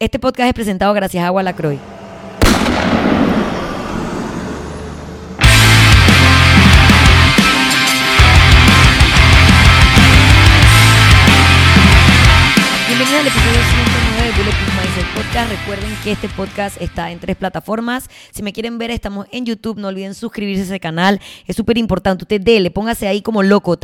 Este podcast es presentado gracias a Agua Lacroix. Bienvenidos al episodio 109 de Bulletproof Mindset Podcast. Recuerden que este podcast está en tres plataformas. Si me quieren ver, estamos en YouTube. No olviden suscribirse a ese canal. Es súper importante. Usted dele, póngase ahí como loco.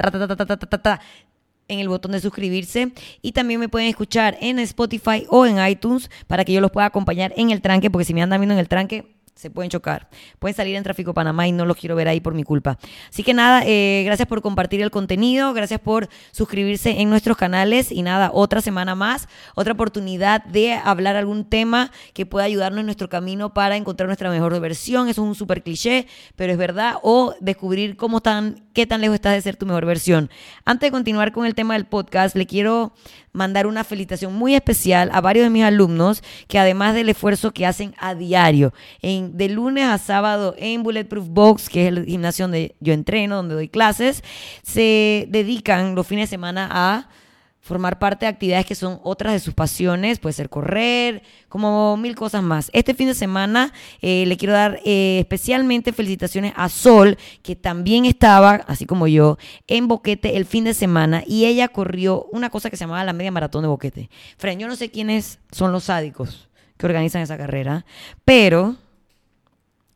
En el botón de suscribirse. Y también me pueden escuchar en Spotify o en iTunes para que yo los pueda acompañar en el tranque porque si me andan viendo en el tranque se pueden chocar. Pueden salir en tráfico Panamá y no los quiero ver ahí por mi culpa. Así que nada, eh, gracias por compartir el contenido, gracias por suscribirse en nuestros canales y nada, otra semana más, otra oportunidad de hablar algún tema que pueda ayudarnos en nuestro camino para encontrar nuestra mejor versión. Eso es un súper cliché, pero es verdad. O descubrir cómo tan, qué tan lejos estás de ser tu mejor versión. Antes de continuar con el tema del podcast, le quiero mandar una felicitación muy especial a varios de mis alumnos que además del esfuerzo que hacen a diario, en, de lunes a sábado en Bulletproof Box, que es el gimnasio donde yo entreno, donde doy clases, se dedican los fines de semana a formar parte de actividades que son otras de sus pasiones, puede ser correr, como mil cosas más. Este fin de semana eh, le quiero dar eh, especialmente felicitaciones a Sol, que también estaba, así como yo, en Boquete el fin de semana y ella corrió una cosa que se llamaba la media maratón de Boquete. Fren, yo no sé quiénes son los sádicos que organizan esa carrera, pero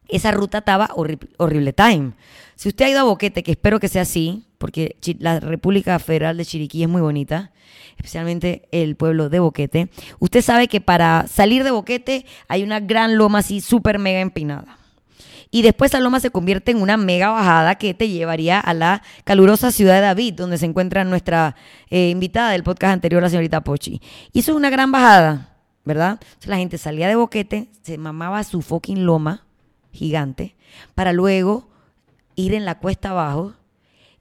esa ruta estaba horrible, time. Si usted ha ido a Boquete, que espero que sea así, porque la República Federal de Chiriquí es muy bonita, especialmente el pueblo de Boquete, usted sabe que para salir de Boquete hay una gran loma así súper mega empinada. Y después esa loma se convierte en una mega bajada que te llevaría a la calurosa ciudad de David, donde se encuentra nuestra eh, invitada del podcast anterior, la señorita Pochi. Y eso es una gran bajada, ¿verdad? La gente salía de Boquete, se mamaba su fucking loma gigante, para luego ir en la cuesta abajo.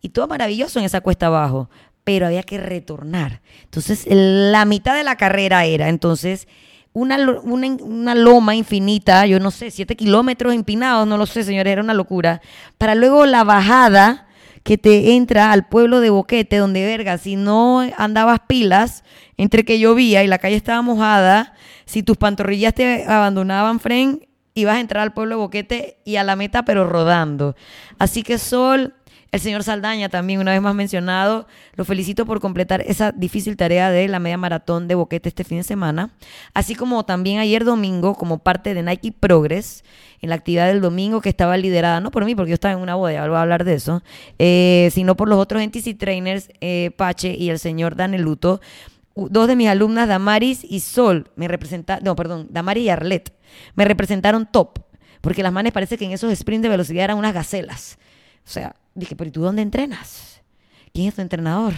Y todo maravilloso en esa cuesta abajo, pero había que retornar. Entonces, la mitad de la carrera era, entonces, una, una, loma infinita, yo no sé, siete kilómetros empinados, no lo sé, señores, era una locura. Para luego la bajada que te entra al pueblo de Boquete, donde, verga, si no andabas pilas, entre que llovía y la calle estaba mojada, si tus pantorrillas te abandonaban, Fren, ibas a entrar al pueblo de Boquete y a la meta, pero rodando. Así que Sol, el señor Saldaña también, una vez más mencionado, lo felicito por completar esa difícil tarea de la media maratón de Boquete este fin de semana. Así como también ayer domingo, como parte de Nike Progress, en la actividad del domingo que estaba liderada, no por mí, porque yo estaba en una boda, voy a hablar de eso, eh, sino por los otros NTC trainers, eh, Pache y el señor Daneluto dos de mis alumnas, Damaris y Sol, me representaron, no, perdón, Damaris y Arlet, me representaron top, porque las manes parece que en esos sprints de velocidad eran unas gacelas. O sea, dije, pero ¿y tú dónde entrenas? ¿Quién es tu entrenador?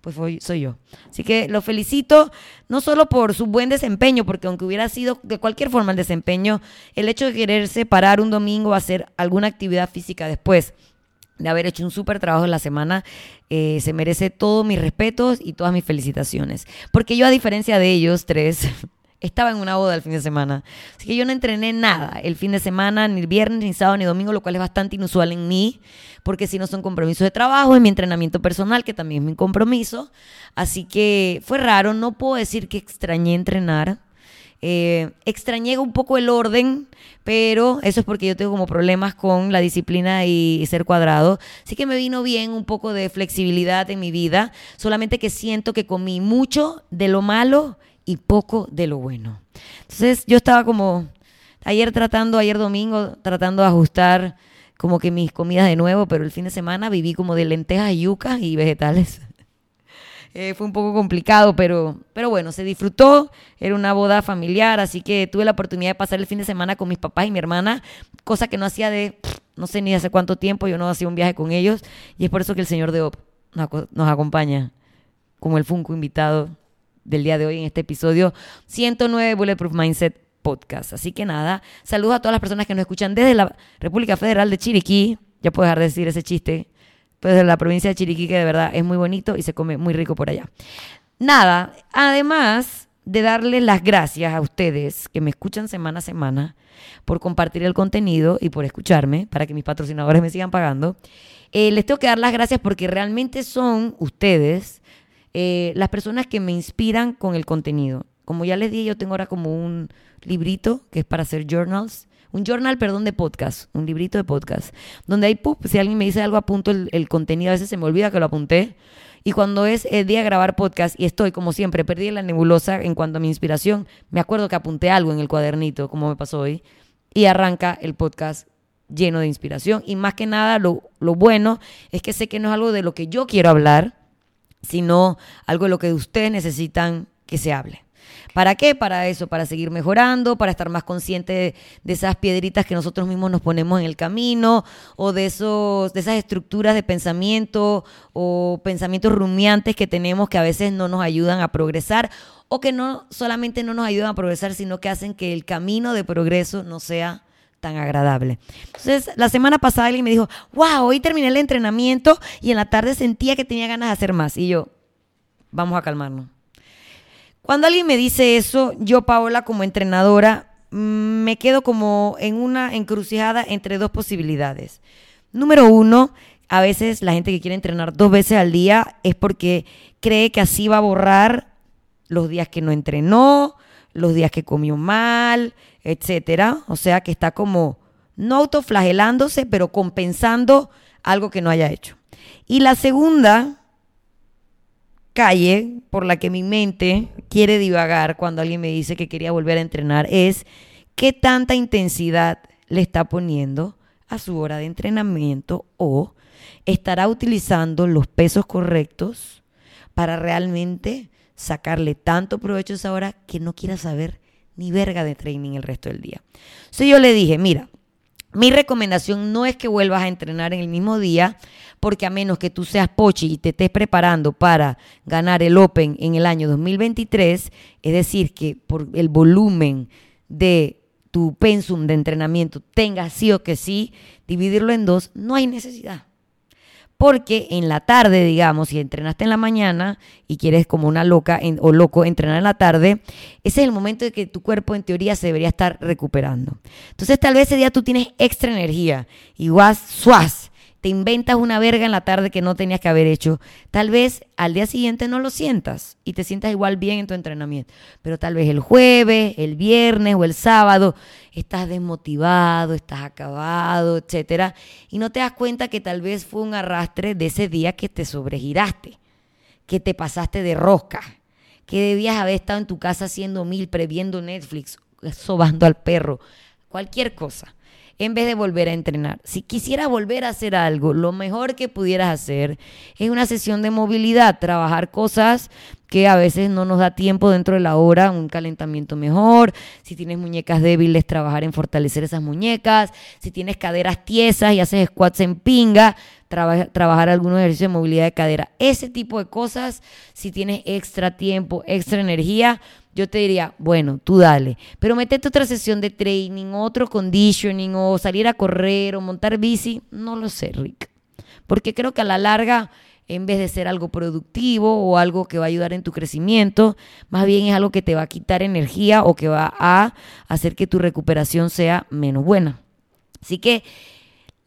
Pues soy yo. Así que lo felicito, no solo por su buen desempeño, porque aunque hubiera sido de cualquier forma el desempeño, el hecho de quererse parar un domingo a hacer alguna actividad física después de haber hecho un súper trabajo en la semana, eh, se merece todos mis respetos y todas mis felicitaciones. Porque yo, a diferencia de ellos tres, estaba en una boda el fin de semana. Así que yo no entrené nada el fin de semana, ni viernes, ni sábado, ni domingo, lo cual es bastante inusual en mí, porque si no son compromisos de trabajo, es mi entrenamiento personal, que también es mi compromiso. Así que fue raro, no puedo decir que extrañé entrenar. Eh, extrañé un poco el orden, pero eso es porque yo tengo como problemas con la disciplina y, ser cuadrado. Así que me vino bien un poco de flexibilidad en mi vida, solamente que siento que comí mucho de lo malo y poco de lo bueno. Entonces yo estaba como ayer tratando, ayer domingo, tratando de ajustar como que mis comidas de nuevo, pero el fin de semana viví como de lentejas, yucas y vegetales. Eh, fue un poco complicado, pero, pero bueno, se disfrutó. Era una boda familiar, así que tuve la oportunidad de pasar el fin de semana con mis papás y mi hermana, cosa que no hacía de no sé ni hace cuánto tiempo. Yo no hacía un viaje con ellos y es por eso que el señor de OP nos, acompaña como el Funko invitado del día de hoy en este episodio 109 Bulletproof Mindset Podcast. Así que nada, saludos a todas las personas que nos escuchan desde la República Federal de Chiriquí. Ya puedo dejar de decir ese chiste pues de la provincia de Chiriquí, que de verdad es muy bonito y se come muy rico por allá. Nada, además de darles las gracias a ustedes que me escuchan semana a semana por compartir el contenido y por escucharme para que mis patrocinadores me sigan pagando, eh, les tengo que dar las gracias porque realmente son ustedes eh, las personas que me inspiran con el contenido. como ya les dije, yo tengo ahora como un librito que es para hacer journals. Un journal, perdón, de podcast, un librito de podcast, donde hay, pup, si alguien me dice algo, apunto el, el contenido, a veces se me olvida que lo apunté, y cuando es el día de grabar podcast y estoy, como siempre, perdí la nebulosa en cuanto a mi inspiración, me acuerdo que apunté algo en el cuadernito, como me pasó hoy, y arranca el podcast lleno de inspiración. Y más que nada, lo, lo bueno es que sé que no es algo de lo que yo quiero hablar, sino algo de lo que ustedes necesitan que se hable. ¿Para qué? Para eso, para seguir mejorando, para estar más consciente de, esas piedritas que nosotros mismos nos ponemos en el camino o de, esos, de esas estructuras de pensamiento o pensamientos rumiantes que tenemos que a veces no nos ayudan a progresar o que no solamente no nos ayudan a progresar, sino que hacen que el camino de progreso no sea tan agradable. Entonces, la semana pasada alguien me dijo, wow, hoy terminé el entrenamiento y en la tarde sentía que tenía ganas de hacer más. Y yo, vamos a calmarnos. Cuando alguien me dice eso, yo, Paola, como entrenadora, me quedo como en una encrucijada entre dos posibilidades. Número uno, a veces la gente que quiere entrenar dos veces al día es porque cree que así va a borrar los días que no entrenó, los días que comió mal, etcétera. O sea que está como no autoflagelándose, pero compensando algo que no haya hecho. Y la segunda calle por la que mi mente quiere divagar cuando alguien me dice que quería volver a entrenar es qué tanta intensidad le está poniendo a su hora de entrenamiento o estará utilizando los pesos correctos para realmente sacarle tanto provecho a esa hora que no quiera saber ni verga de training el resto del día. Entonces yo le dije, mira, mi recomendación no es que vuelvas a entrenar en el mismo día, porque a menos que tú seas pochi y te estés preparando para ganar el Open en el año 2023, es decir, que por el volumen de tu pensum de entrenamiento tengas sí o que sí, dividirlo en dos, no hay necesidad. Porque en la tarde, digamos, si entrenaste en la mañana y quieres como una loca o loco entrenar en la tarde, ese es el momento de que tu cuerpo en teoría se debería estar recuperando. Entonces tal vez ese día tú tienes extra energía y vas suaz te inventas una verga en la tarde que no tenías que haber hecho. Tal vez al día siguiente no lo sientas y te sientas igual bien en tu entrenamiento. Pero tal vez el jueves, el viernes o el sábado estás desmotivado, estás acabado, etcétera, y no te das cuenta que tal vez fue un arrastre de ese día que te sobregiraste, que te pasaste de rosca, que debías haber estado en tu casa haciendo mil, previendo Netflix, sobando al perro, cualquier cosa en vez de volver a entrenar. Si quisieras volver a hacer algo, lo mejor que pudieras hacer es una sesión de movilidad, trabajar cosas que a veces no nos da tiempo dentro de la hora, un calentamiento mejor, si tienes muñecas débiles, trabajar en fortalecer esas muñecas, si tienes caderas tiesas y haces squats en pinga, trabajar algunos ejercicios de movilidad de cadera. Ese tipo de cosas, si tienes extra tiempo, extra energía, yo te diría, bueno, tú dale, pero metete otra sesión de training, otro conditioning, o salir a correr, o montar bici, no lo sé, Rick. Porque creo que a la larga, en vez de ser algo productivo o algo que va a ayudar en tu crecimiento, más bien es algo que te va a quitar energía o que va a hacer que tu recuperación sea menos buena. Así que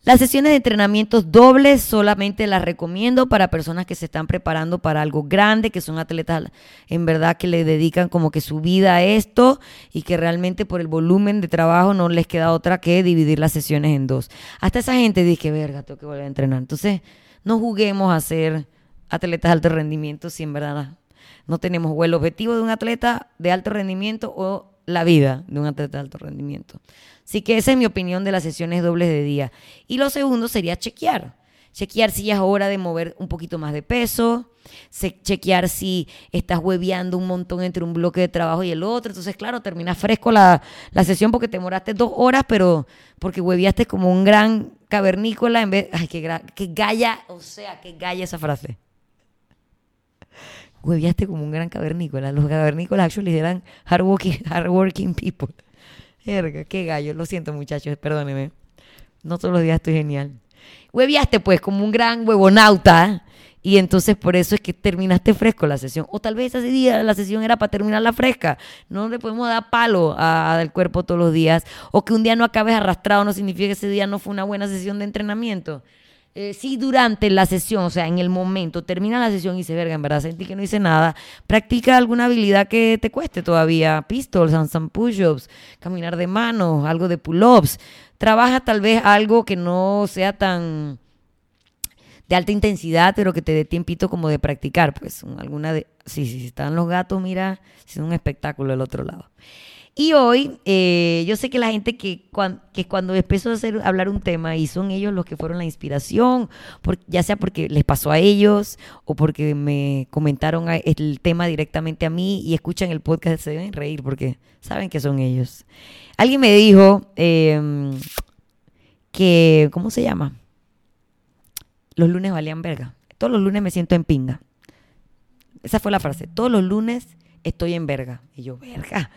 las sesiones de entrenamientos dobles solamente las recomiendo para personas que se están preparando para algo grande, que son atletas en verdad que le dedican como que su vida a esto y que realmente por el volumen de trabajo no les queda otra que dividir las sesiones en dos. Hasta esa gente dice, verga, tengo que volver a entrenar. Entonces, no juguemos a ser atletas de alto rendimiento si en verdad no tenemos o el objetivo de un atleta de alto rendimiento o la vida de un atleta de alto rendimiento. Así que esa es mi opinión de las sesiones dobles de día. Y lo segundo sería chequear. Chequear si ya es hora de mover un poquito más de peso. Chequear si estás hueveando un montón entre un bloque de trabajo y el otro. Entonces, claro, termina fresco la, la sesión porque te demoraste dos horas, pero porque hueveaste como un gran cavernícola en vez... Ay, qué, qué galla, o sea, qué galla esa frase hueveaste como un gran cavernícola. Los cavernícolas actually eran hardworking, hardworking people. Verga, qué gallo. Lo siento, muchachos, perdónenme. No todos los días estoy genial. Hueviaste, pues, como un gran huevonauta. Y entonces por eso es que terminaste fresco la sesión. O tal vez ese día la sesión era para terminarla fresca. No le podemos dar palo al cuerpo todos los días. O que un día no acabes arrastrado no significa que ese día no fue una buena sesión de entrenamiento. Eh, si durante la sesión, o sea, en el momento, termina la sesión y se verga, en verdad sentí que no hice nada, practica alguna habilidad que te cueste todavía, pistols, some push-ups, caminar de manos, algo de pull-ups. Trabaja tal vez algo que no sea tan de alta intensidad, pero que te dé tiempito como de practicar, pues alguna de... Sí, sí, están los gatos, mira, es un espectáculo el otro lado. Y hoy, eh, yo sé que la gente que, cuando empezó a hablar un tema y son ellos los que fueron la inspiración, ya sea porque les pasó a ellos o porque me comentaron el tema directamente a mí y escuchan el podcast, se deben reír porque saben que son ellos. Alguien me dijo em, que, ¿cómo se llama? Los lunes valían verga. Todos los lunes me siento en pinga. Esa fue la frase. Todos los lunes estoy en verga. Y yo, verga.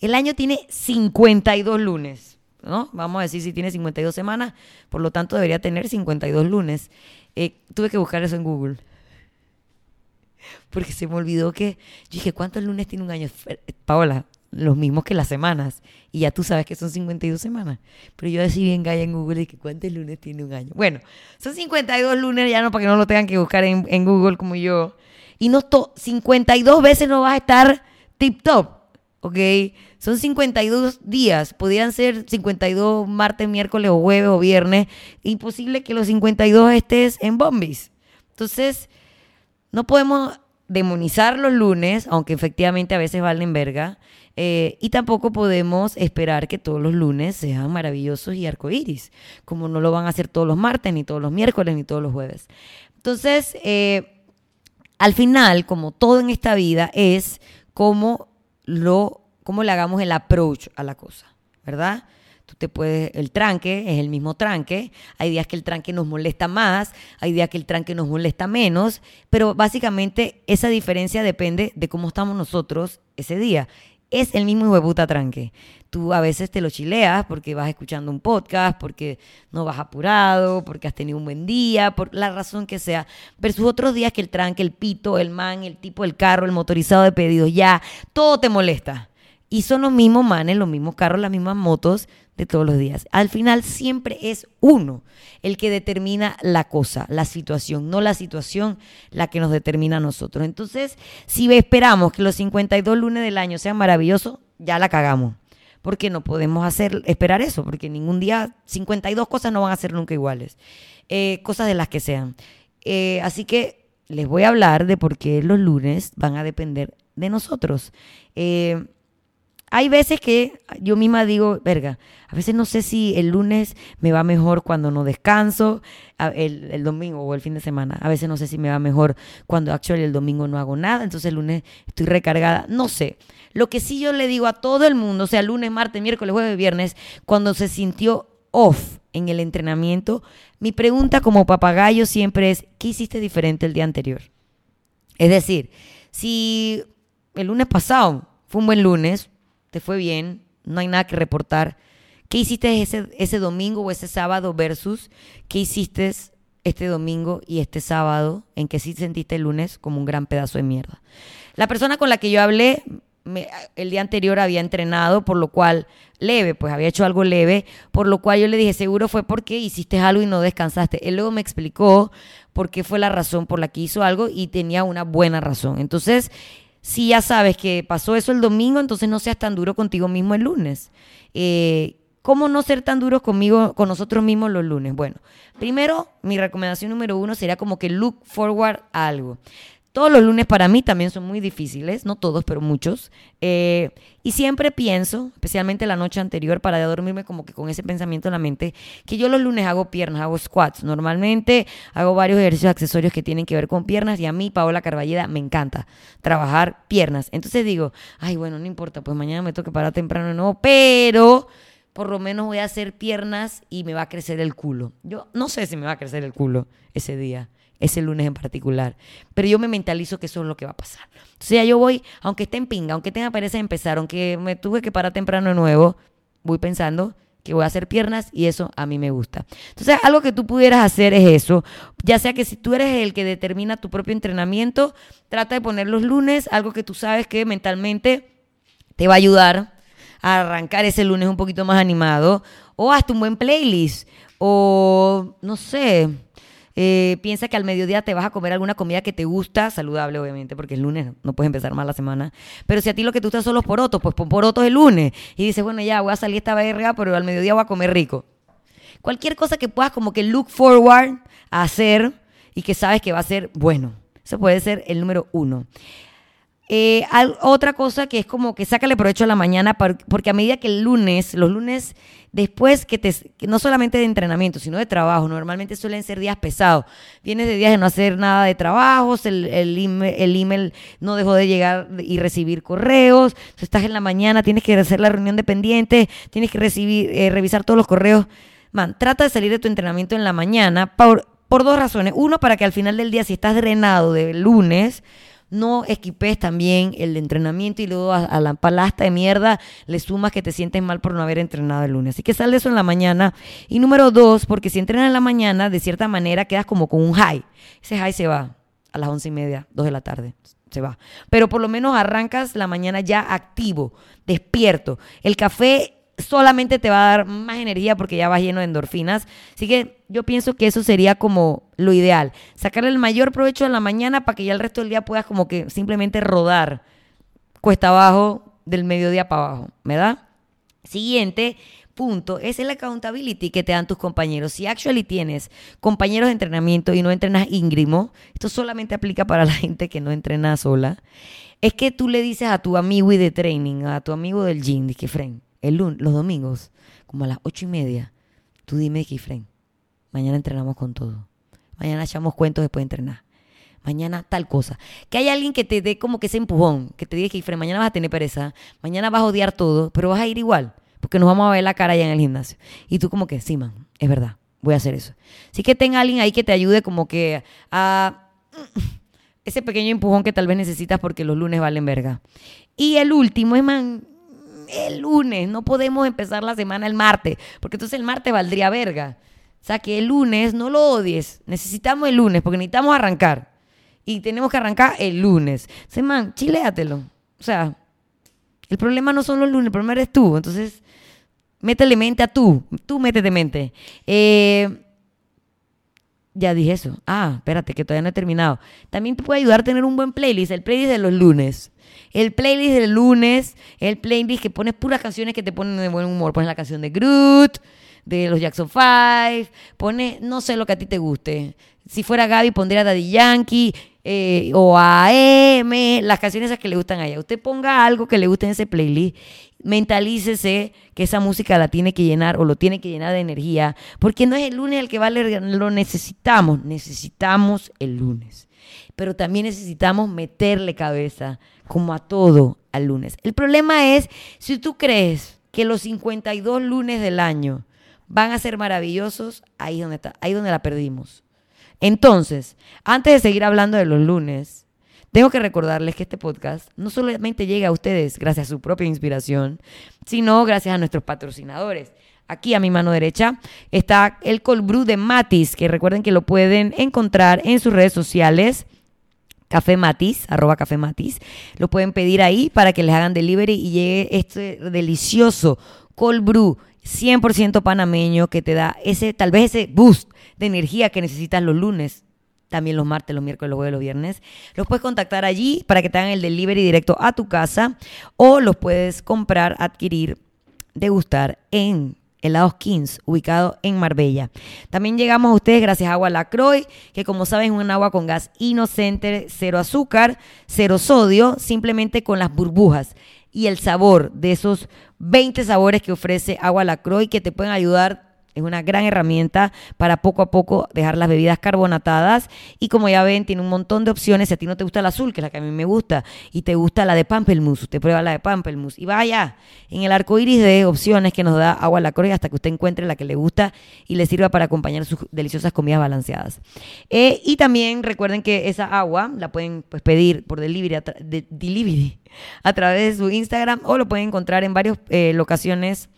El año tiene 52 lunes, ¿no? Vamos a decir si tiene 52 semanas, por lo tanto debería tener 52 lunes. Eh, tuve que buscar eso en Google. Porque se me olvidó que. Yo dije, ¿cuántos lunes tiene un año? Paola, los mismos que las semanas. Y ya tú sabes que son 52 semanas. Pero yo decía bien gaya en Google y que cuántos lunes tiene un año. Bueno, son 52 lunes, ya no para que no lo tengan que buscar en, en Google como yo. Y no 52 veces no vas a estar tip top. ¿Ok? Son 52 días, podrían ser 52 martes, miércoles o jueves o viernes. Imposible que los 52 estés en bombis. Entonces, no podemos demonizar los lunes, aunque efectivamente a veces valen verga. Eh, y tampoco podemos esperar que todos los lunes sean maravillosos y arcoíris, como no lo van a hacer todos los martes, ni todos los miércoles, ni todos los jueves. Entonces, eh, al final, como todo en esta vida, es como lo cómo le hagamos el approach a la cosa, ¿verdad? Tú te puedes, el tranque es el mismo tranque, hay días que el tranque nos molesta más, hay días que el tranque nos molesta menos, pero básicamente esa diferencia depende de cómo estamos nosotros ese día. Es el mismo huevuta tranque. Tú a veces te lo chileas porque vas escuchando un podcast, porque no vas apurado, porque has tenido un buen día, por la razón que sea. Versus otros días que el tranque, el pito, el man, el tipo del carro, el motorizado de pedidos, ya, todo te molesta. Y son los mismos manes, los mismos carros, las mismas motos de todos los días. Al final siempre es uno el que determina la cosa, la situación, no la situación la que nos determina a nosotros. Entonces, si esperamos que los 52 lunes del año sean maravillosos, ya la cagamos. Porque no podemos hacer, esperar eso, porque ningún día, 52 cosas no van a ser nunca iguales. Eh, cosas de las que sean. Eh, así que les voy a hablar de por qué los lunes van a depender de nosotros. Eh, hay veces que yo misma digo, verga, a veces no sé si el lunes me va mejor cuando no descanso, el, domingo o el fin de semana. A veces no sé si me va mejor cuando actually el domingo no hago nada, entonces el lunes estoy recargada. No sé. Lo que sí yo le digo a todo el mundo, o sea, lunes, martes, miércoles, jueves, viernes, cuando se sintió off en el entrenamiento, mi pregunta como papagayo siempre es, ¿qué hiciste diferente el día anterior? Es decir, si el lunes pasado fue un buen lunes, te fue bien, no hay nada que reportar. ¿Qué hiciste ese, ese domingo o ese sábado versus qué hiciste este domingo y este sábado en que sí sentiste el lunes como un gran pedazo de mierda? La persona con la que yo hablé el día anterior había entrenado, por lo cual leve, pues había hecho algo leve, por lo cual yo le dije, seguro fue porque hiciste algo y no descansaste. Él luego me explicó por qué fue la razón por la que hizo algo y tenía una buena razón. Entonces, si ya sabes que pasó eso el domingo, entonces no seas tan duro contigo mismo el lunes. Eh, ¿Cómo no ser tan duros conmigo, con nosotros mismos los lunes? Bueno, primero, mi recomendación número uno sería como que look forward a algo. Todos los lunes para mí también son muy difíciles, no todos, pero muchos. Eh, y siempre pienso, especialmente la noche anterior, para dormirme como que con ese pensamiento en la mente, que yo los lunes hago piernas, hago squats. Normalmente hago varios ejercicios accesorios que tienen que ver con piernas y a mí, Paola Carballeda, me encanta trabajar piernas. Entonces digo, ay, bueno, no importa, pues mañana me toca parar temprano de nuevo, pero por lo menos voy a hacer piernas y me va a crecer el culo. Yo no sé si me va a crecer el culo ese día ese lunes en particular. Pero yo me mentalizo que eso es lo que va a pasar. O sea, yo voy, aunque esté en pinga, aunque tenga pereza de empezar, aunque me tuve que parar temprano de nuevo, voy pensando que voy a hacer piernas y eso a mí me gusta. Entonces, algo que tú pudieras hacer es eso. Ya sea que si tú eres el que determina tu propio entrenamiento, trata de poner los lunes, algo que tú sabes que mentalmente te va a ayudar a arrancar ese lunes un poquito más animado. O hasta un buen playlist. O, no sé, Eh, piensa que al mediodía te vas a comer alguna comida que te gusta, saludable obviamente, porque el lunes no puedes empezar mal la semana. Pero si a ti lo que te gusta son los porotos, pues pon porotos el lunes. Y dices, bueno, ya voy a salir esta verga, pero al mediodía voy a comer rico. Cualquier cosa que puedas como que look forward a hacer y que sabes que va a ser bueno. Eso puede ser el número uno. Eh, otra cosa que es como que sácale provecho a la mañana, porque a medida que el lunes, los lunes después que te, no solamente de entrenamiento, sino de trabajo, normalmente suelen ser días pesados. Vienes de días de no hacer nada de trabajos, el, el, email, no dejó de llegar y recibir correos, estás en la mañana, tienes que hacer la reunión de pendientes, tienes que recibir, eh, revisar todos los correos. Man, trata de salir de tu entrenamiento en la mañana por, por dos razones. Uno, para que al final del día, si estás drenado de lunes, no equipes también el entrenamiento y luego a, la palasta de mierda le sumas que te sientes mal por no haber entrenado el lunes. Así que sal de eso en la mañana. Y número dos, porque si entrenas en la mañana, de cierta manera quedas como con un high. Ese high se va a las once y media, dos de la tarde. Se va. Pero por lo menos arrancas la mañana ya activo, despierto. El café solamente te va a dar más energía porque ya vas lleno de endorfinas. Así que yo pienso que eso sería como lo ideal. Sacarle el mayor provecho en la mañana para que ya el resto del día puedas como que simplemente rodar cuesta abajo del mediodía para abajo, ¿verdad? Siguiente punto es el accountability que te dan tus compañeros. Si actually tienes compañeros de entrenamiento y no entrenas íngrimo, esto solamente aplica para la gente que no entrena sola, es que tú le dices a tu amigo de training, a tu amigo del gym, que friend, el lunes, los domingos, como a las ocho y media, tú dime, Kifren, mañana entrenamos con todo. Mañana echamos cuentos después de entrenar. Mañana tal cosa. Que hay alguien que te dé como que ese empujón, que te diga, Kifren, mañana vas a tener pereza, mañana vas a odiar todo, pero vas a ir igual, porque nos vamos a ver la cara allá en el gimnasio. Y tú como que, sí, man, es verdad, voy a hacer eso. Así que tenga alguien ahí que te ayude como que a ese pequeño empujón que tal vez necesitas porque los lunes valen verga. Y el último es, man, el lunes, no podemos empezar la semana el martes, porque entonces el martes valdría verga. O sea, que el lunes no lo odies, necesitamos el lunes, porque necesitamos arrancar. Y tenemos que arrancar el lunes. Se man, chiléatelo. O sea, el problema no son los lunes, el problema eres tú. Entonces, métele mente a tú. Tú métete mente. Eh, ya dije eso. Ah, espérate, que todavía no he terminado. También te puede ayudar a tener un buen playlist, el playlist de los lunes. El playlist del lunes, el playlist que pones puras canciones que te ponen de buen humor. Pones la canción de Groot, de los Jackson 5, pones, no sé lo que a ti te guste. Si fuera Gaby, pondría Daddy Yankee eh, o AM, las canciones esas que le gustan a ella. Usted ponga algo que le guste en ese playlist, mentalícese que esa música la tiene que llenar o lo tiene que llenar de energía, porque no es el lunes el que vale, lo necesitamos, necesitamos el lunes. Pero también necesitamos meterle cabeza como a todo al lunes. El problema es, si tú crees que los 52 lunes del año van a ser maravillosos, ahí donde está, ahí donde la perdimos. Entonces, antes de seguir hablando de los lunes, tengo que recordarles que este podcast no solamente llega a ustedes gracias a su propia inspiración, sino gracias a nuestros patrocinadores. Aquí a mi mano derecha está el cold brew de Matis, que recuerden que lo pueden encontrar en sus redes sociales Café Matiz, arroba Café Matiz. Lo pueden pedir ahí para que les hagan delivery y llegue este delicioso cold brew 100% panameño que te da ese, tal vez ese boost de energía que necesitas los lunes, también los martes, los miércoles, los jueves, los viernes. Los puedes contactar allí para que te hagan el delivery directo a tu casa o los puedes comprar, adquirir, degustar en Helados Kings, ubicado en Marbella. También llegamos a ustedes gracias a Agua Lacroix, que como saben es un agua con gas inocente, cero azúcar, cero sodio, simplemente con las burbujas y el sabor de esos 20 sabores que ofrece Agua Lacroix que te pueden ayudar es una gran herramienta para poco a poco dejar las bebidas carbonatadas. Y como ya ven, tiene un montón de opciones. Si a ti no te gusta el azul, que es la que a mí me gusta, y te gusta la de Pampelmus, usted prueba la de Pampelmus. Y vaya en el arco iris de opciones que nos da Agua La Croix hasta que usted encuentre la que le gusta y le sirva para acompañar sus deliciosas comidas balanceadas. Eh, y también recuerden que esa agua la pueden pues, pedir por delivery a, delivery a través de su Instagram o lo pueden encontrar en varias eh, locaciones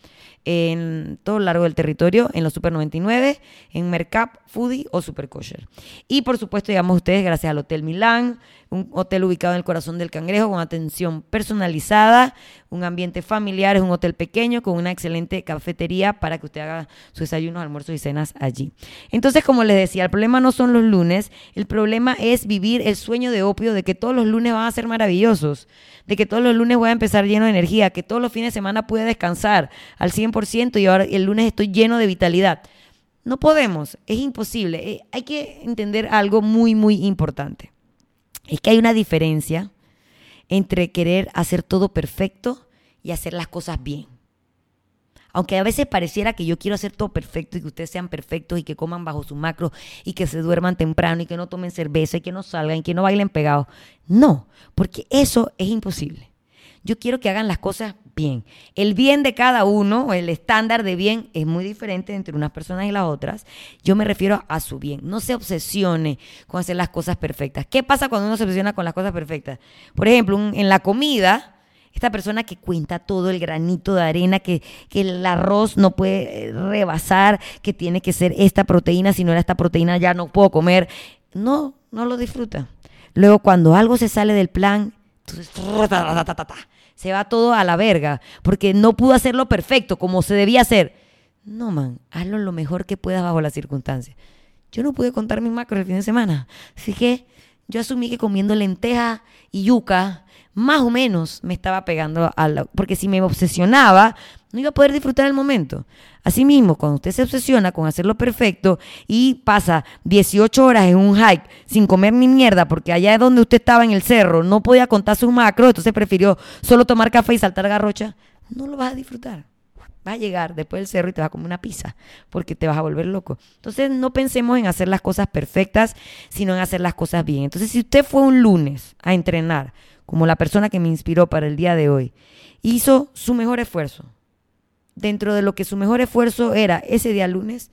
en todo lo largo del territorio, en los Super 99, en Mercap, Foodie o Super Kosher. Y por supuesto, llegamos a ustedes gracias al Hotel Milán, un hotel ubicado en el corazón del Cangrejo con atención personalizada, un ambiente familiar, es un hotel pequeño con una excelente cafetería para que usted haga sus desayunos, almuerzos y cenas allí. Entonces, como les decía, el problema no son los lunes, el problema es vivir el sueño de opio de que todos los lunes van a ser maravillosos, de que todos los lunes voy a empezar lleno de energía, que todos los fines de semana pueda descansar al 100% y ahora el lunes estoy lleno de vitalidad. No podemos, es imposible. Eh, hay que entender algo muy, muy importante es que hay una diferencia entre querer hacer todo perfecto y hacer las cosas bien. Aunque a veces pareciera que yo quiero hacer todo perfecto y que ustedes sean perfectos y que coman bajo su macro y que se duerman temprano y que no tomen cerveza y que no salgan y que no bailen pegados. No, porque eso es imposible. Yo quiero que hagan las cosas bien. El bien de cada uno, el estándar de bien es muy diferente entre unas personas y las otras. Yo me refiero a su bien. No se obsesione con hacer las cosas perfectas. ¿Qué pasa cuando uno se obsesiona con las cosas perfectas? Por ejemplo, en la comida, esta persona que cuenta todo el granito de arena, que, que, el arroz no puede eh, rebasar, que tiene que ser esta proteína, si no era esta proteína ya no puedo comer. No, no lo disfruta. Luego cuando algo se sale del plan, entonces se va todo a la verga, porque no pudo hacerlo perfecto como se debía hacer. No, man, hazlo lo mejor que puedas bajo las circunstancias. Yo no pude contar mis macros el fin de semana, así que yo asumí que comiendo lenteja y yuca, más o menos me estaba pegando a la... Porque si me obsesionaba, no iba a poder disfrutar el momento. Asimismo, cuando usted se obsesiona con hacerlo perfecto y pasa 18 horas en un hike sin comer ni mierda, porque allá donde usted estaba en el cerro no podía contar sus macros, entonces prefirió solo tomar café y saltar garrocha, no lo vas a disfrutar. Vas a llegar después del cerro y te vas a comer una pizza, porque te vas a volver loco. Entonces, no pensemos en hacer las cosas perfectas, sino en hacer las cosas bien. Entonces, si usted fue un lunes a entrenar, como la persona que me inspiró para el día de hoy, hizo su mejor esfuerzo, dentro de lo que su mejor esfuerzo era ese día lunes,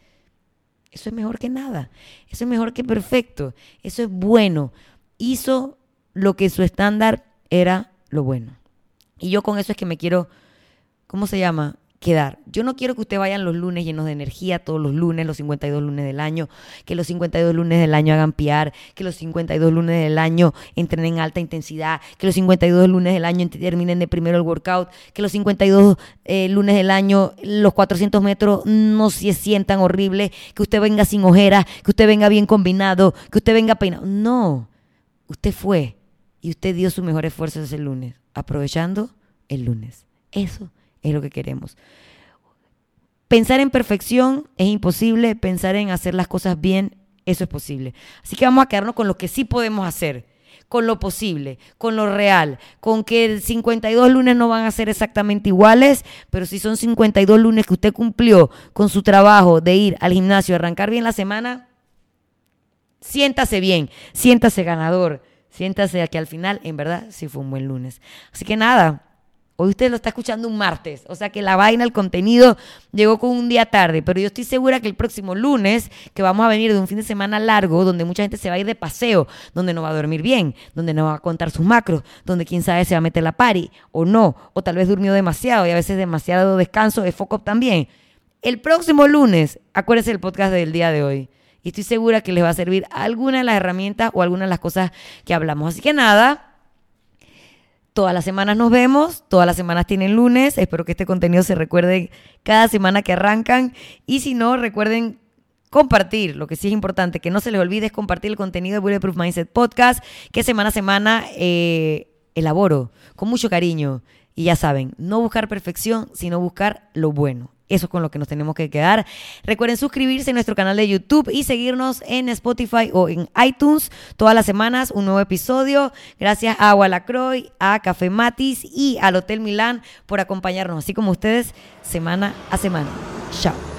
eso es mejor que nada, eso es mejor que perfecto, eso es bueno. Hizo lo que su estándar era lo bueno. Y yo con eso es que me quiero, ¿cómo se llama? Quedar. Yo no quiero que ustedes vayan los lunes llenos de energía, todos los lunes, los 52 lunes del año, que los 52 lunes del año hagan piar, que los 52 lunes del año entrenen en alta intensidad, que los 52 lunes del año terminen de primero el workout, que los 52 eh, lunes del año los 400 metros no se sientan horribles, que usted venga sin ojeras, que usted venga bien combinado, que usted venga peinado. No, usted fue y usted dio su mejor esfuerzo ese lunes, aprovechando el lunes. Eso es lo que queremos. Pensar en perfección es imposible, pensar en hacer las cosas bien, eso es posible. Así que vamos a quedarnos con lo que sí podemos hacer, con lo posible, con lo real, con que 52 lunes no van a ser exactamente iguales, pero si son 52 lunes que usted cumplió con su trabajo de ir al gimnasio, arrancar bien la semana, siéntase bien, siéntase ganador, siéntase que al final, en verdad, sí fue un buen lunes. Así que nada, Hoy usted lo está escuchando un martes, o sea que la vaina, el contenido llegó con un día tarde, pero yo estoy segura que el próximo lunes, que vamos a venir de un fin de semana largo, donde mucha gente se va a ir de paseo, donde no va a dormir bien, donde no va a contar sus macros, donde quién sabe se va a meter la pari o no, o tal vez durmió demasiado y a veces demasiado descanso de foco también. El próximo lunes, acuérdense del podcast del día de hoy. Y estoy segura que les va a servir alguna de las herramientas o algunas de las cosas que hablamos. Así que nada, Todas las semanas nos vemos, todas las semanas tienen lunes. Espero que este contenido se recuerde cada semana que arrancan. Y si no, recuerden compartir, lo que sí es importante, que no se les olvide es compartir el contenido de Bulletproof Mindset Podcast, que semana a semana eh, elaboro con mucho cariño. Y ya saben, no buscar perfección, sino buscar lo bueno. Eso es con lo que nos tenemos que quedar. Recuerden suscribirse a nuestro canal de YouTube y seguirnos en Spotify o en iTunes todas las semanas, un nuevo episodio. Gracias a Walacroy, a Café Matis y al Hotel Milán por acompañarnos, así como ustedes, semana a semana. Chao.